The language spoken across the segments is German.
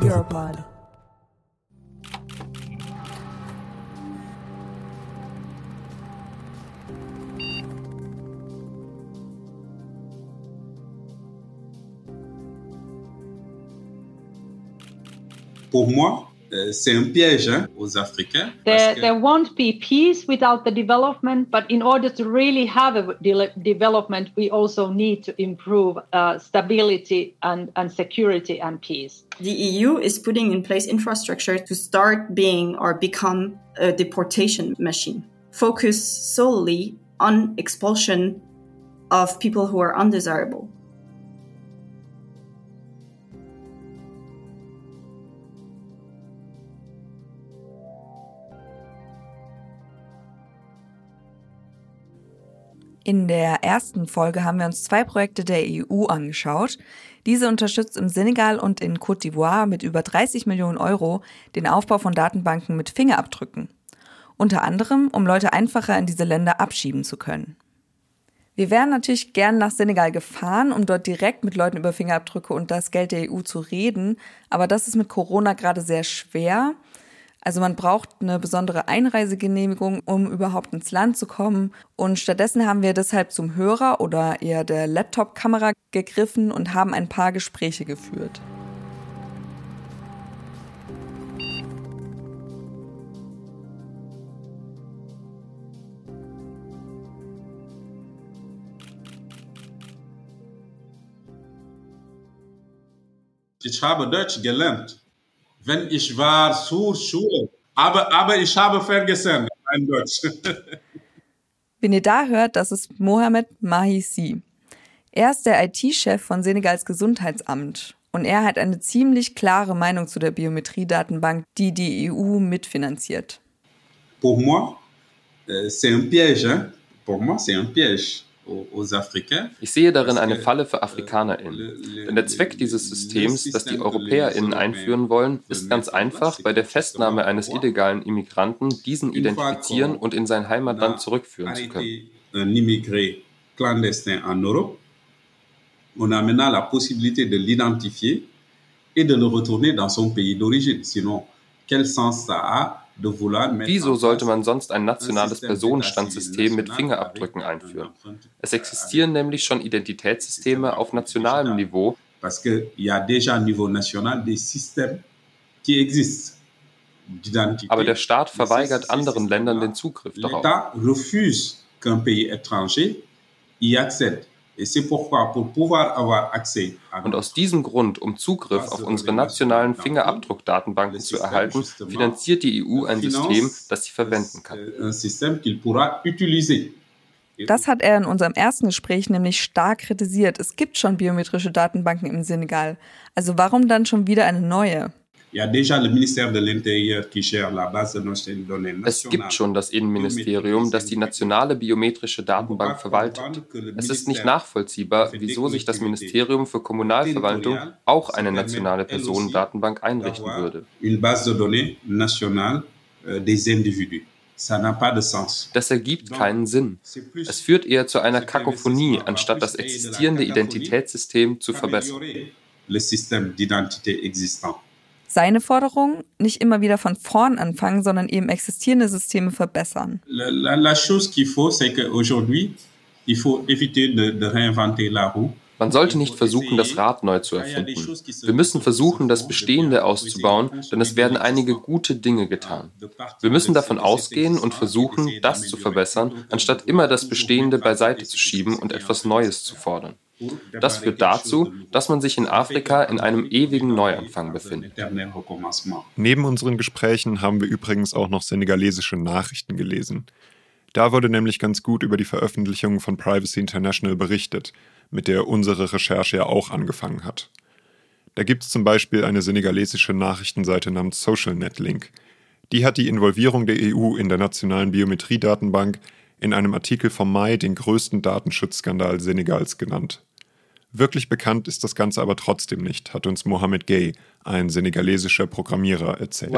Europod. Pour moi, c'est un piège hein, aux Africains. There, there won't be peace without the development, but in order to really have a de development, we also need to improve uh, stability and, and security and peace. The EU is putting in place infrastructure to start being or become a deportation machine, focus solely on expulsion of people who are undesirable. In der ersten Folge haben wir uns zwei Projekte der EU angeschaut. Diese unterstützt im Senegal und in Côte d'Ivoire mit über 30 Millionen Euro den Aufbau von Datenbanken mit Fingerabdrücken. Unter anderem, um Leute einfacher in diese Länder abschieben zu können. Wir wären natürlich gern nach Senegal gefahren, um dort direkt mit Leuten über Fingerabdrücke und das Geld der EU zu reden, aber das ist mit Corona gerade sehr schwer. Also man braucht eine besondere Einreisegenehmigung, um überhaupt ins Land zu kommen. Und stattdessen haben wir deshalb zum Hörer oder eher der Laptop-Kamera gegriffen und haben ein paar Gespräche geführt. Ich habe Deutsch gelernt wenn ich war zur Schule. Aber, aber ich habe vergessen mein Deutsch. Wenn ihr da hört, das ist Mohamed Mahissi. Er ist der IT-Chef von Senegals Gesundheitsamt und er hat eine ziemlich klare Meinung zu der Biometriedatenbank, die die EU mitfinanziert. Pour moi, euh, c'est un piège. Hein? Pour moi, c'est un piège. Ich sehe darin eine Falle für AfrikanerInnen. Denn der Zweck dieses Systems, das die EuropäerInnen einführen wollen, ist ganz einfach, bei der Festnahme eines illegalen Immigranten diesen identifizieren und in sein Heimatland zurückführen zu können. On a maintenant la possibilité de l'identifier et de le retourner dans son pays d'origine. Sinon, quel sens ça a Wieso sollte man sonst ein nationales Personenstandssystem mit Fingerabdrücken einführen? Es existieren nämlich schon Identitätssysteme auf nationalem Niveau. Aber der Staat verweigert anderen Ländern den Zugriff darauf. Und aus diesem Grund, um Zugriff auf unsere nationalen Fingerabdruckdatenbanken zu erhalten, finanziert die EU ein System, das sie verwenden kann. Das hat er in unserem ersten Gespräch nämlich stark kritisiert. Es gibt schon biometrische Datenbanken im Senegal. Also warum dann schon wieder eine neue? Es gibt schon das Innenministerium, das die nationale biometrische Datenbank verwaltet. Es ist nicht nachvollziehbar, wieso sich das Ministerium für Kommunalverwaltung auch eine nationale Personendatenbank einrichten würde. Euh, das ergibt keinen Sinn. Es führt eher zu einer Kakophonie, anstatt das existierende Identitätssystem zu verbessern. Seine Forderung, nicht immer wieder von vorn anfangen, sondern eben existierende Systeme verbessern. La, la, la chose qu'il faut, c'est qu'aujourd'hui, il faut éviter de, de réinventer la roue. Man sollte nicht versuchen, das Rad neu zu erfinden. Wir müssen versuchen, das Bestehende auszubauen, denn es werden einige gute Dinge getan. Wir müssen davon ausgehen und versuchen, das zu verbessern, anstatt immer das Bestehende beiseite zu schieben und etwas Neues zu fordern. Das führt dazu, dass man sich in Afrika in einem ewigen Neuanfang befindet. Neben unseren Gesprächen haben wir übrigens auch noch senegalesische Nachrichten gelesen. Da wurde nämlich ganz gut über die Veröffentlichung von Privacy International berichtet, mit der unsere Recherche ja auch angefangen hat. Da gibt es zum Beispiel eine senegalesische Nachrichtenseite namens SocialNet Link. Die hat die Involvierung der EU in der nationalen Biometriedatenbank in einem Artikel vom Mai den größten Datenschutzskandal Senegals genannt. Wirklich bekannt ist das Ganze aber trotzdem nicht, hat uns Mohamed Gay, ein senegalesischer Programmierer, erzählt.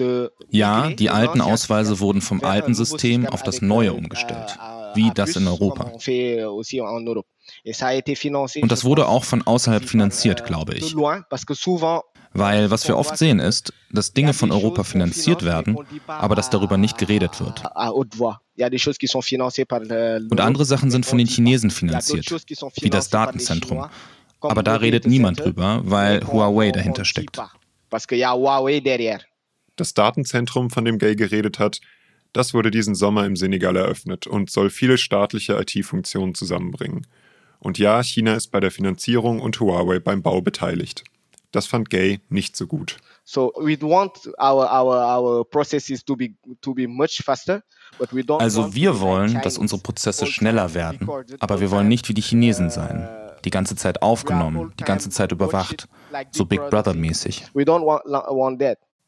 Euh, ja, die alten Ausweise wurden vom alten System auf das neue umgestellt, wie das in Europa. Und das wurde auch von außerhalb finanziert, glaube ich. Weil was wir oft sehen ist, dass Dinge von Europa finanziert werden, aber dass darüber nicht geredet wird. Und andere Sachen sind von den Chinesen finanziert, wie das Datenzentrum. Aber da redet niemand drüber, weil Huawei dahinter steckt. Das Datenzentrum, von dem Gay geredet hat, das wurde diesen Sommer im Senegal eröffnet und soll viele staatliche IT-Funktionen zusammenbringen. Und ja, China ist bei der Finanzierung und Huawei beim Bau beteiligt. Das fand Gay nicht so gut. So we want our our our processes to be to be much faster. Also wir wollen, dass unsere Prozesse schneller werden, aber wir wollen nicht wie die Chinesen sein. Die ganze Zeit aufgenommen, die ganze Zeit überwacht, so Big Brother mäßig.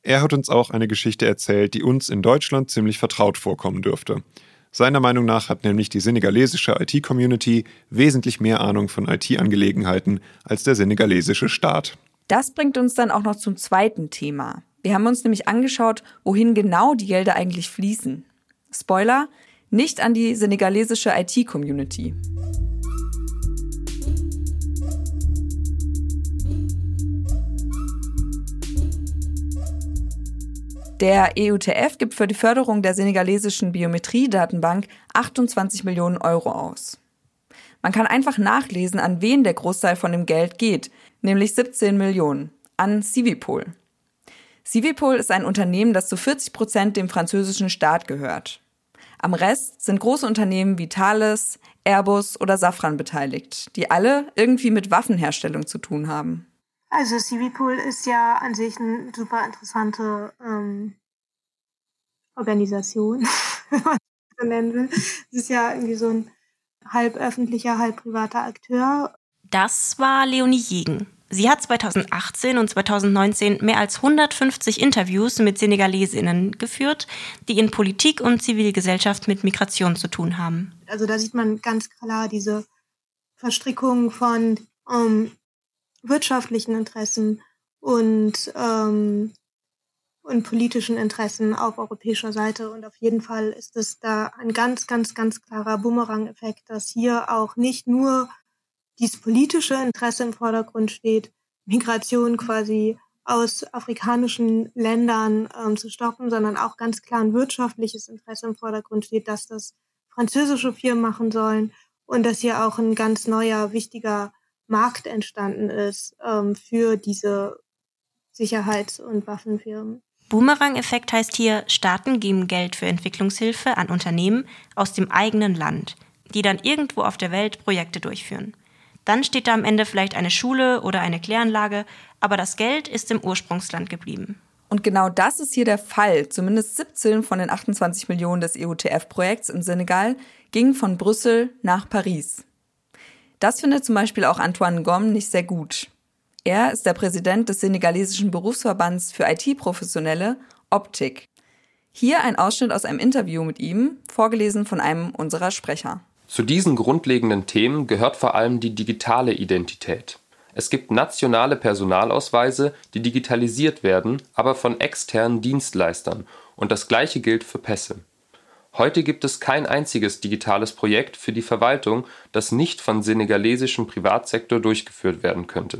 Er hat uns auch eine Geschichte erzählt, die uns in Deutschland ziemlich vertraut vorkommen dürfte. Seiner Meinung nach hat nämlich die senegalesische IT-Community wesentlich mehr Ahnung von IT-Angelegenheiten als der senegalesische Staat. Das bringt uns dann auch noch zum zweiten Thema. Wir haben uns nämlich angeschaut, wohin genau die Gelder eigentlich fließen. Spoiler, nicht an die senegalesische IT-Community. Der EUTF gibt für die Förderung der senegalesischen Biometriedatenbank 28 Millionen Euro aus. Man kann einfach nachlesen, an wen der Großteil von dem Geld geht, nämlich 17 Millionen, an Civipol. Civipol ist ein Unternehmen, das zu 40 Prozent dem französischen Staat gehört. Am Rest sind große Unternehmen wie Thales, Airbus oder Safran beteiligt, die alle irgendwie mit Waffenherstellung zu tun haben. Also Civipol ist ja an sich eine super interessante ähm, Organisation, wenn man so nennen will. Es ist ja irgendwie so ein halb öffentlicher, halb privater Akteur. Das war Leonie Jegen. Sie hat 2018 und 2019 mehr als 150 Interviews mit Senegalesinnen geführt, die in Politik und Zivilgesellschaft mit Migration zu tun haben. Also da sieht man ganz klar diese Verstrickung von ähm, wirtschaftlichen Interessen und, ähm, und politischen Interessen auf europäischer Seite. Und auf jeden Fall ist es da ein ganz, ganz, ganz klarer Bumerang-Effekt, dass hier auch nicht nur dieses politische Interesse im Vordergrund steht, Migration quasi aus afrikanischen Ländern ähm, zu stoppen, sondern auch ganz klar ein wirtschaftliches Interesse im Vordergrund steht, dass das französische Firmen machen sollen und dass hier auch ein ganz neuer, wichtiger Markt entstanden ist ähm, für diese Sicherheits- und Waffenfirmen. Boomerang-Effekt heißt hier, Staaten geben Geld für Entwicklungshilfe an Unternehmen aus dem eigenen Land, die dann irgendwo auf der Welt Projekte durchführen. Dann steht da am Ende vielleicht eine Schule oder eine Kläranlage, aber das Geld ist im Ursprungsland geblieben. Und genau das ist hier der Fall. Zumindest 17 von den 28 Millionen des EUTF-Projekts im Senegal gingen von Brüssel nach Paris. Das findet zum Beispiel auch Antoine Gomme nicht sehr gut. Er ist der Präsident des senegalesischen Berufsverbands für IT-Professionelle, Optik. Hier ein Ausschnitt aus einem Interview mit ihm, vorgelesen von einem unserer Sprecher. Zu diesen grundlegenden Themen gehört vor allem die digitale Identität. Es gibt nationale Personalausweise, die digitalisiert werden, aber von externen Dienstleistern, und das gleiche gilt für Pässe. Heute gibt es kein einziges digitales Projekt für die Verwaltung, das nicht von senegalesischem Privatsektor durchgeführt werden könnte.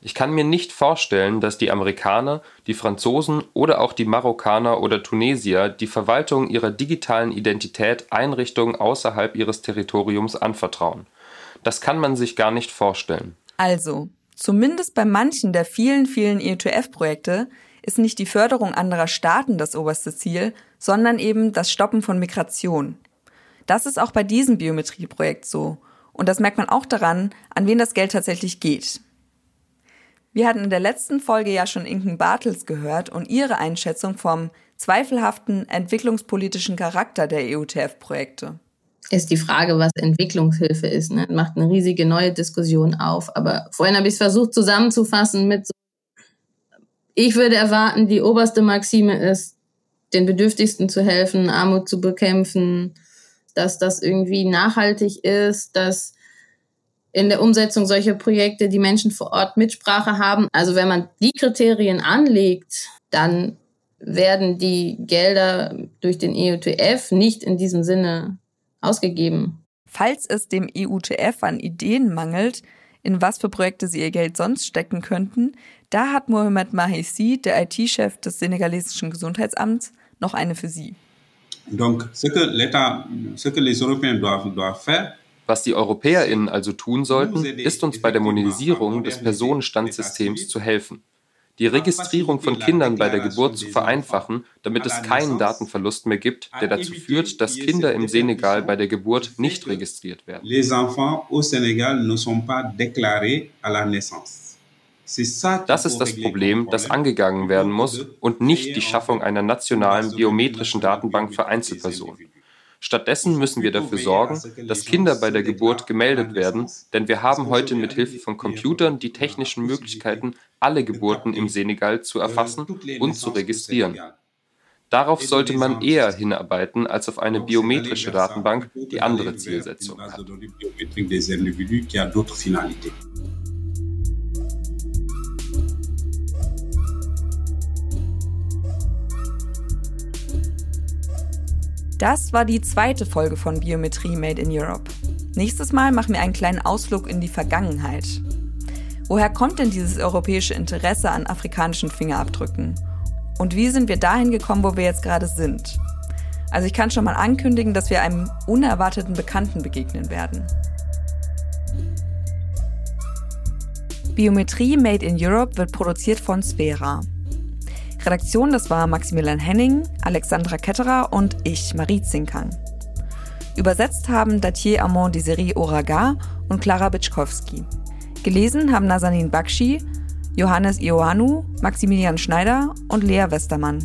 Ich kann mir nicht vorstellen, dass die Amerikaner, die Franzosen oder auch die Marokkaner oder Tunesier die Verwaltung ihrer digitalen Identität Einrichtungen außerhalb ihres Territoriums anvertrauen. Das kann man sich gar nicht vorstellen. Also, zumindest bei manchen der vielen, vielen ETF-Projekte ist nicht die Förderung anderer Staaten das oberste Ziel, sondern eben das Stoppen von Migration. Das ist auch bei diesem Biometrieprojekt so. Und das merkt man auch daran, an wen das Geld tatsächlich geht. Wir hatten in der letzten Folge ja schon Inken Bartels gehört und ihre Einschätzung vom zweifelhaften entwicklungspolitischen Charakter der EUTF-Projekte. Ist die Frage, was Entwicklungshilfe ist. Ne? Macht eine riesige neue Diskussion auf. Aber vorhin habe ich es versucht zusammenzufassen mit so ich würde erwarten, die oberste Maxime ist, den Bedürftigsten zu helfen, Armut zu bekämpfen, dass das irgendwie nachhaltig ist, dass in der Umsetzung solcher Projekte die Menschen vor Ort Mitsprache haben. Also wenn man die Kriterien anlegt, dann werden die Gelder durch den EUTF nicht in diesem Sinne ausgegeben. Falls es dem EUTF an Ideen mangelt, in was für Projekte sie ihr Geld sonst stecken könnten, da hat Mohamed Mahissi, der IT-Chef des senegalesischen Gesundheitsamts, noch eine für Sie. Was die EuropäerInnen also tun sollten, ist uns bei der Monetisierung des Personenstandssystems zu helfen. Die Registrierung von Kindern bei der Geburt zu vereinfachen, damit es keinen Datenverlust mehr gibt, der dazu führt, dass Kinder im Senegal bei der Geburt nicht registriert werden. Das ist das Problem, das angegangen werden muss und nicht die Schaffung einer nationalen biometrischen Datenbank für Einzelpersonen. Stattdessen müssen wir dafür sorgen, dass Kinder bei der Geburt gemeldet werden, denn wir haben heute mit Hilfe von Computern die technischen Möglichkeiten, alle Geburten im Senegal zu erfassen und zu registrieren. Darauf sollte man eher hinarbeiten als auf eine biometrische Datenbank, die andere Zielsetzungen hat. Das war die zweite Folge von Biometrie Made in Europe. Nächstes Mal machen wir einen kleinen Ausflug in die Vergangenheit. Woher kommt denn dieses europäische Interesse an afrikanischen Fingerabdrücken? Und wie sind wir dahin gekommen, wo wir jetzt gerade sind? Also ich kann schon mal ankündigen, dass wir einem unerwarteten Bekannten begegnen werden. Biometrie Made in Europe wird produziert von Sphera. Redaktion, das war Maximilian Henning, Alexandra Ketterer und ich, Marie Zinkang. Übersetzt haben Datier Amon Desiree Oraga und Clara Bitschkowski. Gelesen haben Nazanin Bakshi, Johannes Ioannou, Maximilian Schneider und Lea Westermann.